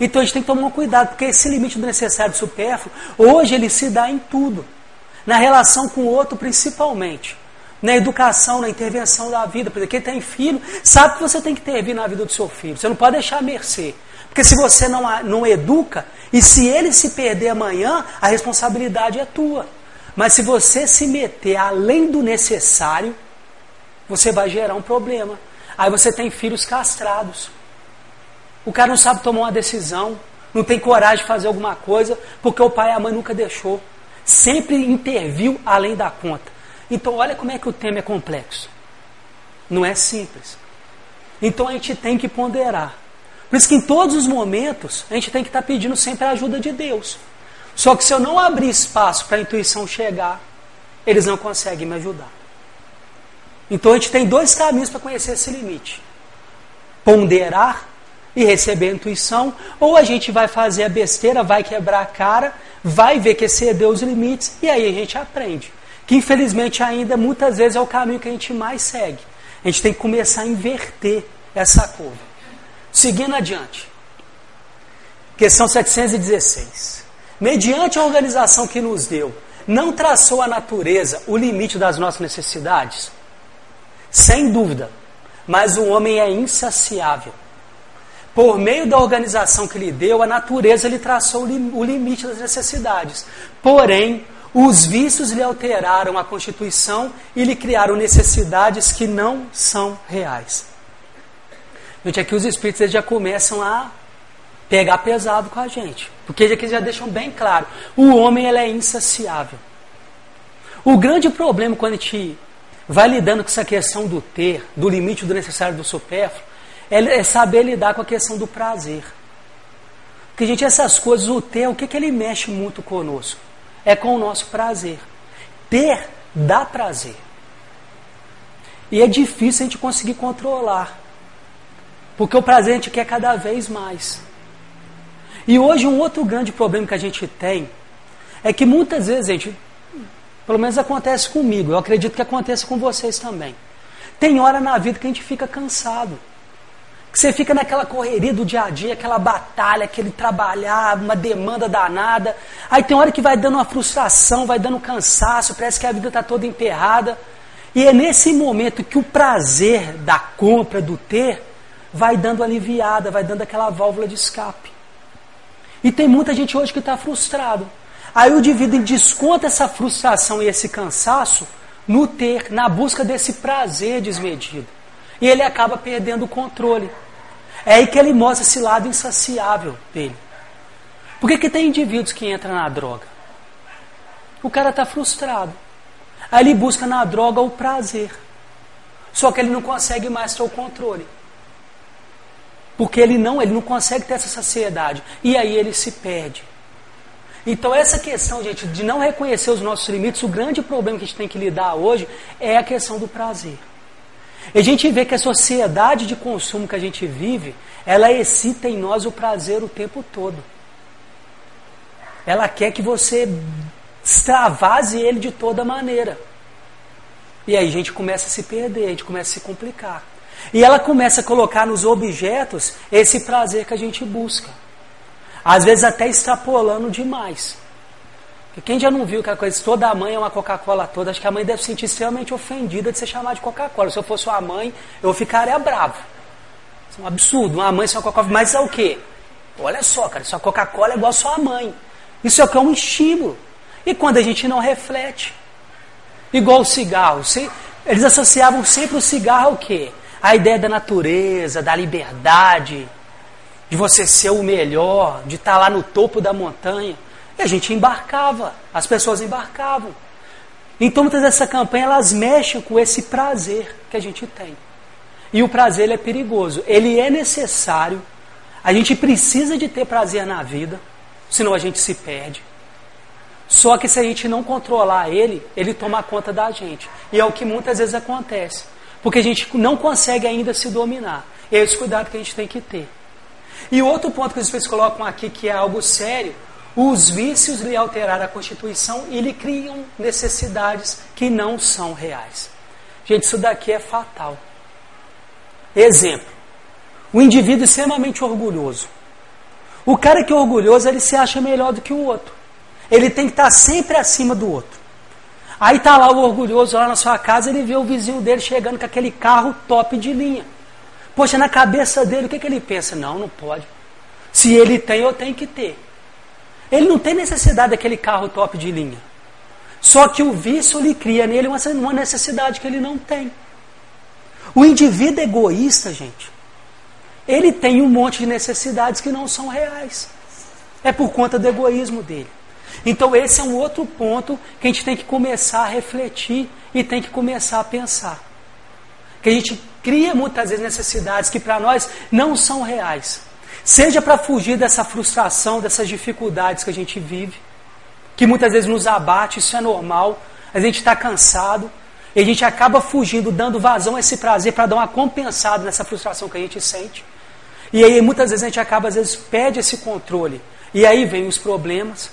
Speaker 1: Então a gente tem que tomar cuidado, porque esse limite do necessário e supérfluo, hoje ele se dá em tudo. Na relação com o outro, principalmente. Na educação, na intervenção da vida. Porque quem tem filho sabe que você tem que intervir na vida do seu filho. Você não pode deixar a mercê. Porque se você não, não educa, e se ele se perder amanhã, a responsabilidade é tua. Mas se você se meter além do necessário, você vai gerar um problema. Aí você tem filhos castrados. O cara não sabe tomar uma decisão, não tem coragem de fazer alguma coisa, porque o pai e a mãe nunca deixou. Sempre interviu além da conta. Então, olha como é que o tema é complexo. Não é simples. Então, a gente tem que ponderar. Por isso que em todos os momentos, a gente tem que estar pedindo sempre a ajuda de Deus. Só que se eu não abrir espaço para a intuição chegar, eles não conseguem me ajudar. Então a gente tem dois caminhos para conhecer esse limite: ponderar e receber a intuição, ou a gente vai fazer a besteira, vai quebrar a cara, vai ver que excedeu os limites e aí a gente aprende. Que infelizmente ainda muitas vezes é o caminho que a gente mais segue. A gente tem que começar a inverter essa curva. Seguindo adiante. Questão 716. Mediante a organização que nos deu, não traçou a natureza o limite das nossas necessidades? Sem dúvida, mas o homem é insaciável por meio da organização que lhe deu, a natureza lhe traçou o limite das necessidades. Porém, os vícios lhe alteraram a constituição e lhe criaram necessidades que não são reais. Gente, aqui os espíritos já começam a pegar pesado com a gente. Porque aqui já deixam bem claro: o homem ele é insaciável. O grande problema quando a gente vai lidando com essa questão do ter, do limite do necessário do supérfluo, é, é saber lidar com a questão do prazer. Porque, gente, essas coisas, o ter, o que, que ele mexe muito conosco? É com o nosso prazer. Ter dá prazer. E é difícil a gente conseguir controlar. Porque o prazer a gente quer cada vez mais. E hoje um outro grande problema que a gente tem é que muitas vezes, gente, pelo menos acontece comigo, eu acredito que aconteça com vocês também. Tem hora na vida que a gente fica cansado. Que você fica naquela correria do dia a dia, aquela batalha, aquele trabalhar, uma demanda danada. Aí tem hora que vai dando uma frustração, vai dando cansaço, parece que a vida está toda emperrada. E é nesse momento que o prazer da compra, do ter, vai dando aliviada, vai dando aquela válvula de escape. E tem muita gente hoje que está frustrado. Aí o indivíduo desconta essa frustração e esse cansaço no ter, na busca desse prazer desmedido. E ele acaba perdendo o controle. É aí que ele mostra esse lado insaciável dele. Por que, que tem indivíduos que entram na droga? O cara está frustrado. Aí ele busca na droga o prazer. Só que ele não consegue mais ter o controle. Porque ele não, ele não consegue ter essa saciedade. E aí ele se perde. Então essa questão, gente, de não reconhecer os nossos limites, o grande problema que a gente tem que lidar hoje é a questão do prazer. E a gente vê que a sociedade de consumo que a gente vive, ela excita em nós o prazer o tempo todo. Ela quer que você extravase ele de toda maneira. E aí a gente começa a se perder, a gente começa a se complicar. E ela começa a colocar nos objetos esse prazer que a gente busca. Às vezes até extrapolando demais. Porque quem já não viu aquela coisa, toda a mãe é uma Coca-Cola toda, acho que a mãe deve se sentir extremamente ofendida de ser chamada de Coca-Cola. Se eu fosse uma mãe, eu ficaria bravo. Isso é um absurdo, uma mãe uma Coca-Cola. Mas é o quê? Olha só, cara, sua Coca-Cola é igual a sua mãe. Isso é o que é um estímulo. E quando a gente não reflete? Igual o cigarro. Eles associavam sempre o cigarro ao quê? A ideia da natureza, da liberdade, de você ser o melhor, de estar lá no topo da montanha. E a gente embarcava, as pessoas embarcavam. Então muitas dessa campanha elas mexem com esse prazer que a gente tem. E o prazer ele é perigoso, ele é necessário. A gente precisa de ter prazer na vida, senão a gente se perde. Só que se a gente não controlar ele, ele toma conta da gente. E é o que muitas vezes acontece. Porque a gente não consegue ainda se dominar. É esse cuidado que a gente tem que ter. E outro ponto que os colocam aqui, que é algo sério, os vícios lhe alteraram a constituição e lhe criam necessidades que não são reais. Gente, isso daqui é fatal. Exemplo: o indivíduo extremamente orgulhoso. O cara que é orgulhoso, ele se acha melhor do que o outro. Ele tem que estar sempre acima do outro. Aí está lá o orgulhoso lá na sua casa, ele vê o vizinho dele chegando com aquele carro top de linha. Poxa, na cabeça dele, o que, que ele pensa? Não, não pode. Se ele tem, eu tenho que ter. Ele não tem necessidade daquele carro top de linha. Só que o vício lhe cria nele uma necessidade que ele não tem. O indivíduo egoísta, gente, ele tem um monte de necessidades que não são reais. É por conta do egoísmo dele. Então, esse é um outro ponto que a gente tem que começar a refletir e tem que começar a pensar. Que a gente cria muitas vezes necessidades que para nós não são reais. Seja para fugir dessa frustração, dessas dificuldades que a gente vive, que muitas vezes nos abate, isso é normal, a gente está cansado, e a gente acaba fugindo, dando vazão a esse prazer para dar uma compensada nessa frustração que a gente sente. E aí muitas vezes a gente acaba, às vezes, perde esse controle. E aí vem os problemas,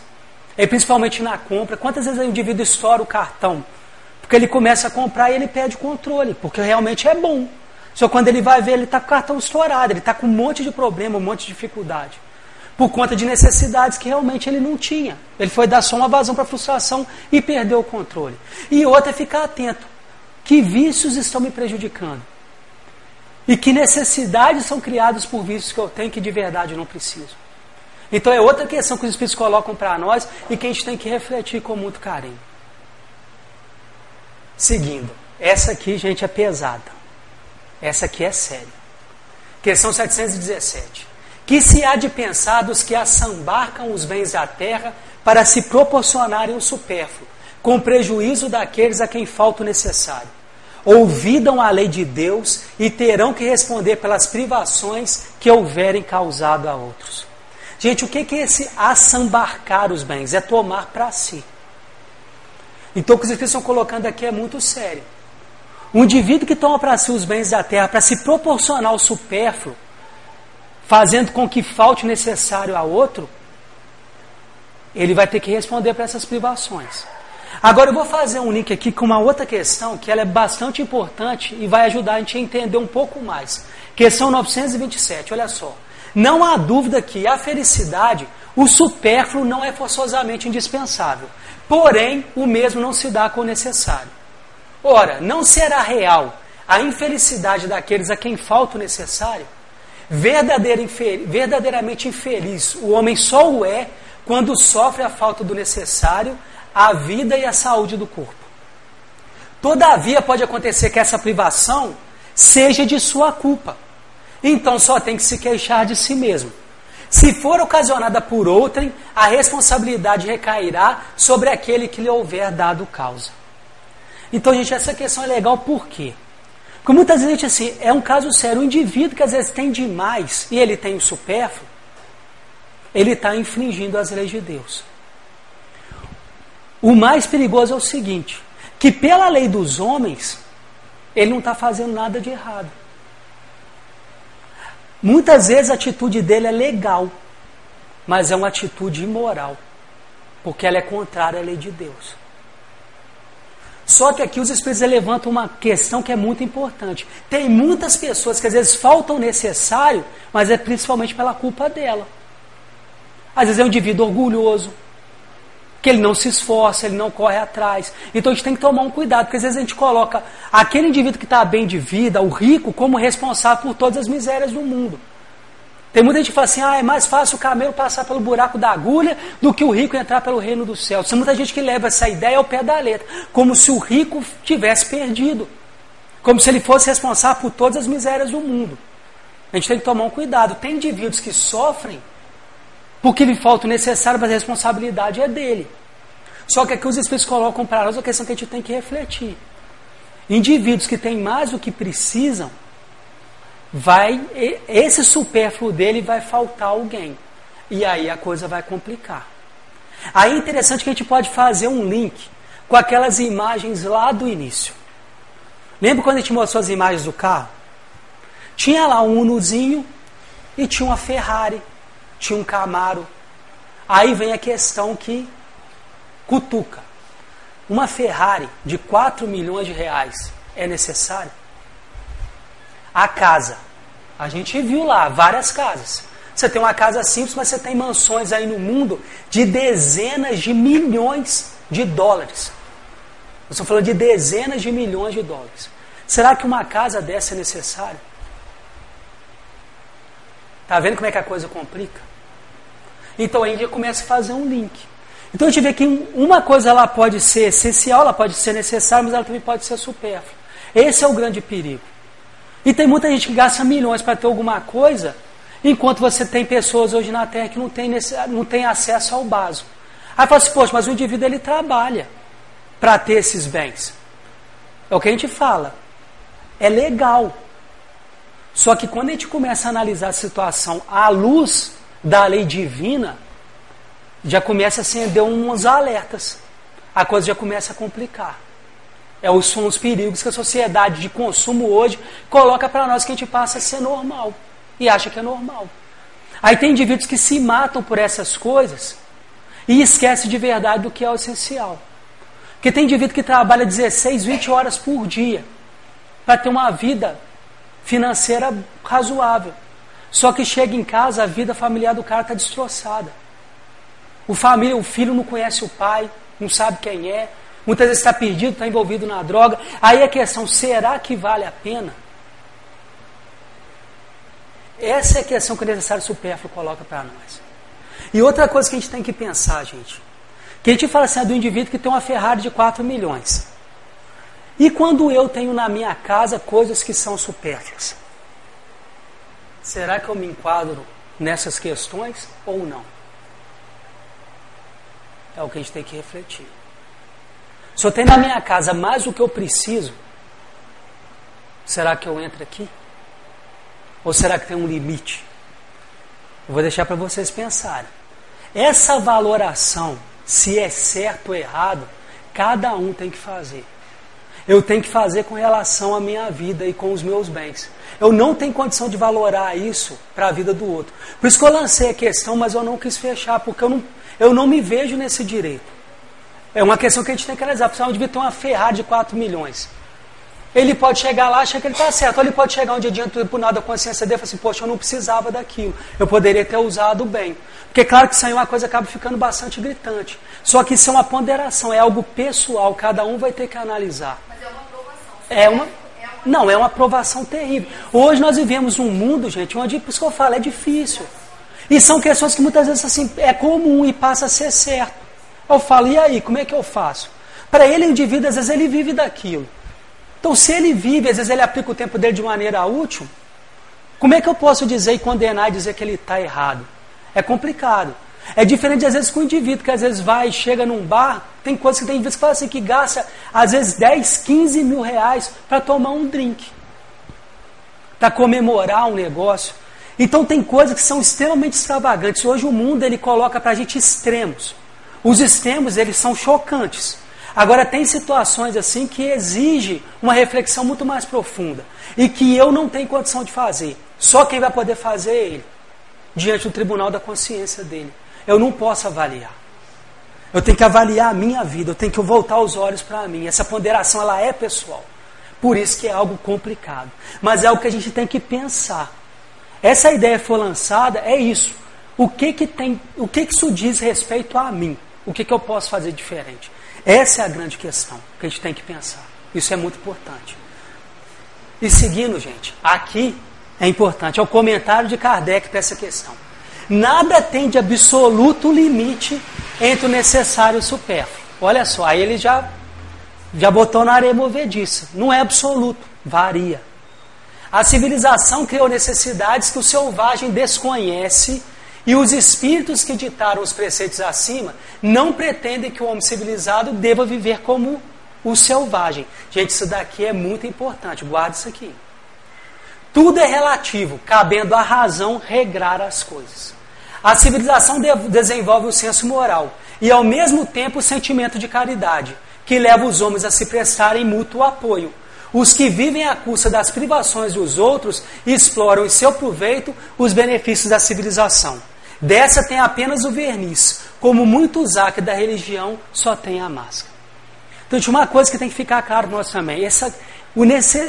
Speaker 1: e principalmente na compra. Quantas vezes o indivíduo estoura o cartão? Porque ele começa a comprar e ele perde o controle, porque realmente é bom. Só quando ele vai ver, ele está com o cartão estourado, ele está com um monte de problema, um monte de dificuldade. Por conta de necessidades que realmente ele não tinha. Ele foi dar só uma vazão para a frustração e perdeu o controle. E outra é ficar atento. Que vícios estão me prejudicando? E que necessidades são criadas por vícios que eu tenho que de verdade não preciso? Então é outra questão que os Espíritos colocam para nós e que a gente tem que refletir com muito carinho. Seguindo, essa aqui, gente, é pesada. Essa aqui é séria. Questão 717. Que se há de pensar dos que assambarcam os bens da terra para se proporcionarem o supérfluo, com prejuízo daqueles a quem falta o necessário? Ouvidam a lei de Deus e terão que responder pelas privações que houverem causado a outros. Gente, o que é esse assambarcar os bens? É tomar para si. Então o que os Espíritos estão colocando aqui é muito sério. O indivíduo que toma para si os bens da terra para se proporcionar o supérfluo, fazendo com que falte o necessário a outro, ele vai ter que responder para essas privações. Agora eu vou fazer um link aqui com uma outra questão que ela é bastante importante e vai ajudar a gente a entender um pouco mais. Questão 927, olha só. Não há dúvida que a felicidade, o supérfluo não é forçosamente indispensável. Porém, o mesmo não se dá com o necessário. Ora, não será real a infelicidade daqueles a quem falta o necessário? verdadeiramente infeliz, o homem só o é quando sofre a falta do necessário à vida e à saúde do corpo. Todavia, pode acontecer que essa privação seja de sua culpa. Então só tem que se queixar de si mesmo. Se for ocasionada por outrem, a responsabilidade recairá sobre aquele que lhe houver dado causa. Então, gente, essa questão é legal por quê? Porque muitas vezes, gente, assim, é um caso sério. O indivíduo que às vezes tem demais e ele tem o supérfluo, ele está infringindo as leis de Deus. O mais perigoso é o seguinte: que pela lei dos homens, ele não está fazendo nada de errado. Muitas vezes a atitude dele é legal, mas é uma atitude imoral, porque ela é contrária à lei de Deus. Só que aqui os Espíritos levantam uma questão que é muito importante. Tem muitas pessoas que às vezes faltam o necessário, mas é principalmente pela culpa dela. Às vezes é um indivíduo orgulhoso, que ele não se esforça, ele não corre atrás. Então a gente tem que tomar um cuidado, porque às vezes a gente coloca aquele indivíduo que está bem de vida, o rico, como responsável por todas as misérias do mundo. Tem muita gente que fala assim, ah, é mais fácil o camelo passar pelo buraco da agulha do que o rico entrar pelo reino do céu. Tem muita gente que leva essa ideia ao pé da letra, como se o rico tivesse perdido. Como se ele fosse responsável por todas as misérias do mundo. A gente tem que tomar um cuidado. Tem indivíduos que sofrem porque lhe falta o necessário, mas a responsabilidade é dele. Só que aqui os Espíritos colocam para nós a questão que a gente tem que refletir. Indivíduos que têm mais do que precisam, vai esse supérfluo dele vai faltar alguém. E aí a coisa vai complicar. Aí é interessante que a gente pode fazer um link com aquelas imagens lá do início. Lembra quando a gente mostrou as imagens do carro? Tinha lá um Unozinho e tinha uma Ferrari tinha um Camaro. Aí vem a questão que cutuca. Uma Ferrari de 4 milhões de reais é necessário? A casa. A gente viu lá várias casas. Você tem uma casa simples, mas você tem mansões aí no mundo de dezenas de milhões de dólares. Eu estou falando de dezenas de milhões de dólares. Será que uma casa dessa é necessária? Está vendo como é que a coisa complica? Então a gente começa a fazer um link. Então a gente vê que uma coisa ela pode ser essencial, ela pode ser necessária, mas ela também pode ser supérflua. Esse é o grande perigo. E tem muita gente que gasta milhões para ter alguma coisa, enquanto você tem pessoas hoje na Terra que não tem, não tem acesso ao básico. Aí fala assim, poxa, mas o indivíduo ele trabalha para ter esses bens. É o que a gente fala. É legal. Só que quando a gente começa a analisar a situação à luz da lei divina, já começa a acender uns alertas. A coisa já começa a complicar. É, são os perigos que a sociedade de consumo hoje coloca para nós que a gente passa a ser normal. E acha que é normal. Aí tem indivíduos que se matam por essas coisas e esquece de verdade do que é o essencial. Porque tem indivíduo que trabalha 16, 20 horas por dia para ter uma vida financeira razoável. Só que chega em casa, a vida familiar do cara está destroçada. O, família, o filho não conhece o pai, não sabe quem é, muitas vezes está perdido, está envolvido na droga. Aí a questão, será que vale a pena? Essa é a questão que o necessário supérfluo coloca para nós. E outra coisa que a gente tem que pensar, gente, que a gente fala assim, é do indivíduo que tem uma Ferrari de 4 milhões. E quando eu tenho na minha casa coisas que são supérfluas? Será que eu me enquadro nessas questões ou não? É o que a gente tem que refletir. Se eu tenho na minha casa mais do que eu preciso, será que eu entro aqui? Ou será que tem um limite? Eu vou deixar para vocês pensarem. Essa valoração, se é certo ou errado, cada um tem que fazer. eu tenho que fazer com relação à minha vida e com os meus bens. Eu não tenho condição de valorar isso para a vida do outro. Por isso que eu lancei a questão, mas eu não quis fechar, porque eu não, eu não me vejo nesse direito. É uma questão que a gente tem que analisar. Porque devia ter uma Ferrari de 4 milhões. Ele pode chegar lá, achar que ele está certo. Ou ele pode chegar um dia diante do tribunal da consciência dele e falar assim, poxa, eu não precisava daquilo. Eu poderia ter usado bem. Porque claro que isso aí é uma coisa que acaba ficando bastante gritante. Só que isso é uma ponderação, é algo pessoal, cada um vai ter que analisar.
Speaker 2: Mas é uma aprovação.
Speaker 1: É uma, não, é uma aprovação terrível. Hoje nós vivemos um mundo, gente, onde, por isso que eu falo, é difícil. E são questões que muitas vezes assim, é comum e passa a ser certo. Eu falo, e aí, como é que eu faço? Para ele, o indivíduo, às vezes, ele vive daquilo. Então, se ele vive, às vezes ele aplica o tempo dele de maneira útil, como é que eu posso dizer e condenar e dizer que ele está errado? É complicado. É diferente, às vezes, com o indivíduo que às vezes vai, chega num bar, tem coisas que tem vezes que fala assim, que gasta, às vezes, 10, 15 mil reais para tomar um drink. Para comemorar um negócio. Então tem coisas que são extremamente extravagantes. Hoje o mundo ele coloca para a gente extremos. Os extremos eles são chocantes. Agora tem situações assim que exige uma reflexão muito mais profunda e que eu não tenho condição de fazer. Só quem vai poder fazer é ele, diante do tribunal da consciência dele. Eu não posso avaliar. Eu tenho que avaliar a minha vida, eu tenho que voltar os olhos para mim. Essa ponderação ela é pessoal. Por isso que é algo complicado. Mas é algo que a gente tem que pensar. Essa ideia foi lançada, é isso. O que que tem, o que que isso diz respeito a mim? O que que eu posso fazer diferente? Essa é a grande questão que a gente tem que pensar. Isso é muito importante. E seguindo, gente, aqui é importante, é o comentário de Kardec para essa questão. Nada tem de absoluto limite entre o necessário e o supérfluo. Olha só, aí ele já, já botou na areia movediça. Não é absoluto, varia. A civilização criou necessidades que o selvagem desconhece e os espíritos que ditaram os preceitos acima não pretendem que o homem civilizado deva viver como o selvagem. Gente, isso daqui é muito importante, guarda isso aqui. Tudo é relativo, cabendo à razão regrar as coisas. A civilização de desenvolve o senso moral e, ao mesmo tempo, o sentimento de caridade, que leva os homens a se prestarem mútuo apoio. Os que vivem à custa das privações dos outros exploram em seu proveito os benefícios da civilização. Dessa tem apenas o verniz, como muitos actos da religião só tem a máscara. Então, uma coisa que tem que ficar claro nós também: essa,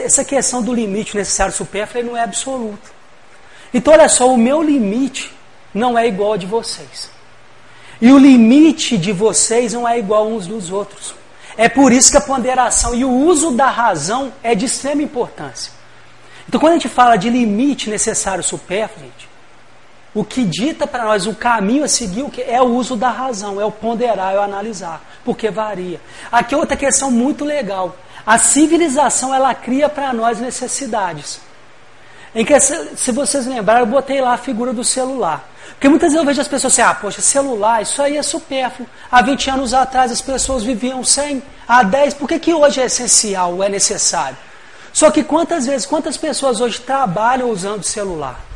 Speaker 1: essa questão do limite necessário supérfluo não é absoluto. Então, olha só, o meu limite não é igual ao de vocês. E o limite de vocês não é igual uns dos outros. É por isso que a ponderação e o uso da razão é de extrema importância. Então, quando a gente fala de limite necessário supérfluo, gente, o que dita para nós o caminho a seguir é o uso da razão, é o ponderar, é o analisar, porque varia. Aqui outra questão muito legal. A civilização ela cria para nós necessidades. Em que, se vocês lembrarem, eu botei lá a figura do celular. Porque muitas vezes eu vejo as pessoas assim, ah, poxa, celular, isso aí é supérfluo. Há 20 anos atrás as pessoas viviam sem, há 10, por que, que hoje é essencial, é necessário? Só que quantas vezes, quantas pessoas hoje trabalham usando celular?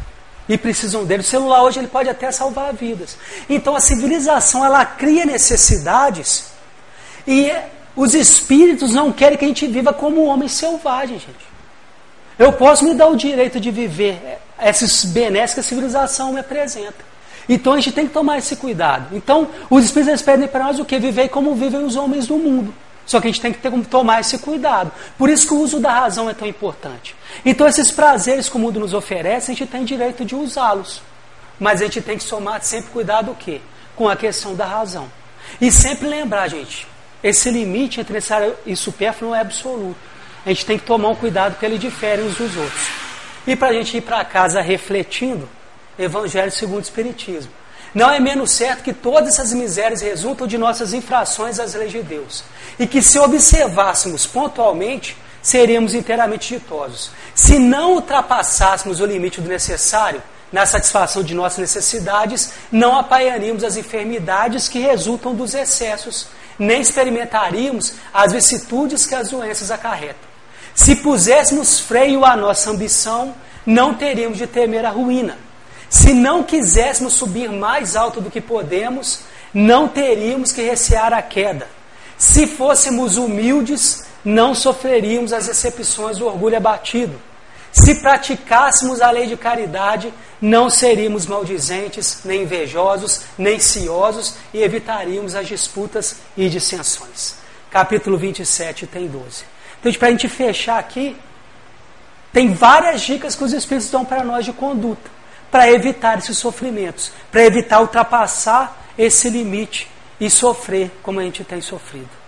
Speaker 1: E precisam dele. O celular hoje ele pode até salvar vidas. Então a civilização ela cria necessidades e os espíritos não querem que a gente viva como homem selvagem, gente. Eu posso me dar o direito de viver esses benesses que a civilização me apresenta. Então a gente tem que tomar esse cuidado. Então os espíritos pedem para nós o que? Viver como vivem os homens do mundo. Só que a gente tem que ter, tomar esse cuidado. Por isso que o uso da razão é tão importante. Então, esses prazeres que o mundo nos oferece, a gente tem direito de usá-los. Mas a gente tem que somar sempre cuidado o quê? Com a questão da razão. E sempre lembrar, gente, esse limite entre necessário e supérfluo não é absoluto. A gente tem que tomar um cuidado porque ele difere uns dos outros. E para a gente ir para casa refletindo, Evangelho segundo o Espiritismo. Não é menos certo que todas essas misérias resultam de nossas infrações às leis de Deus. E que se observássemos pontualmente, seríamos inteiramente ditosos. Se não ultrapassássemos o limite do necessário na satisfação de nossas necessidades, não apanharíamos as enfermidades que resultam dos excessos, nem experimentaríamos as vicissitudes que as doenças acarretam. Se puséssemos freio à nossa ambição, não teríamos de temer a ruína se não quiséssemos subir mais alto do que podemos, não teríamos que recear a queda. Se fôssemos humildes, não sofreríamos as decepções do orgulho abatido. Se praticássemos a lei de caridade, não seríamos maldizentes, nem invejosos, nem ciosos e evitaríamos as disputas e dissensões. Capítulo 27 tem 12. Então, para a gente fechar aqui, tem várias dicas que os Espíritos dão para nós de conduta, para evitar esses sofrimentos, para evitar ultrapassar esse limite e sofrer como a gente tem sofrido.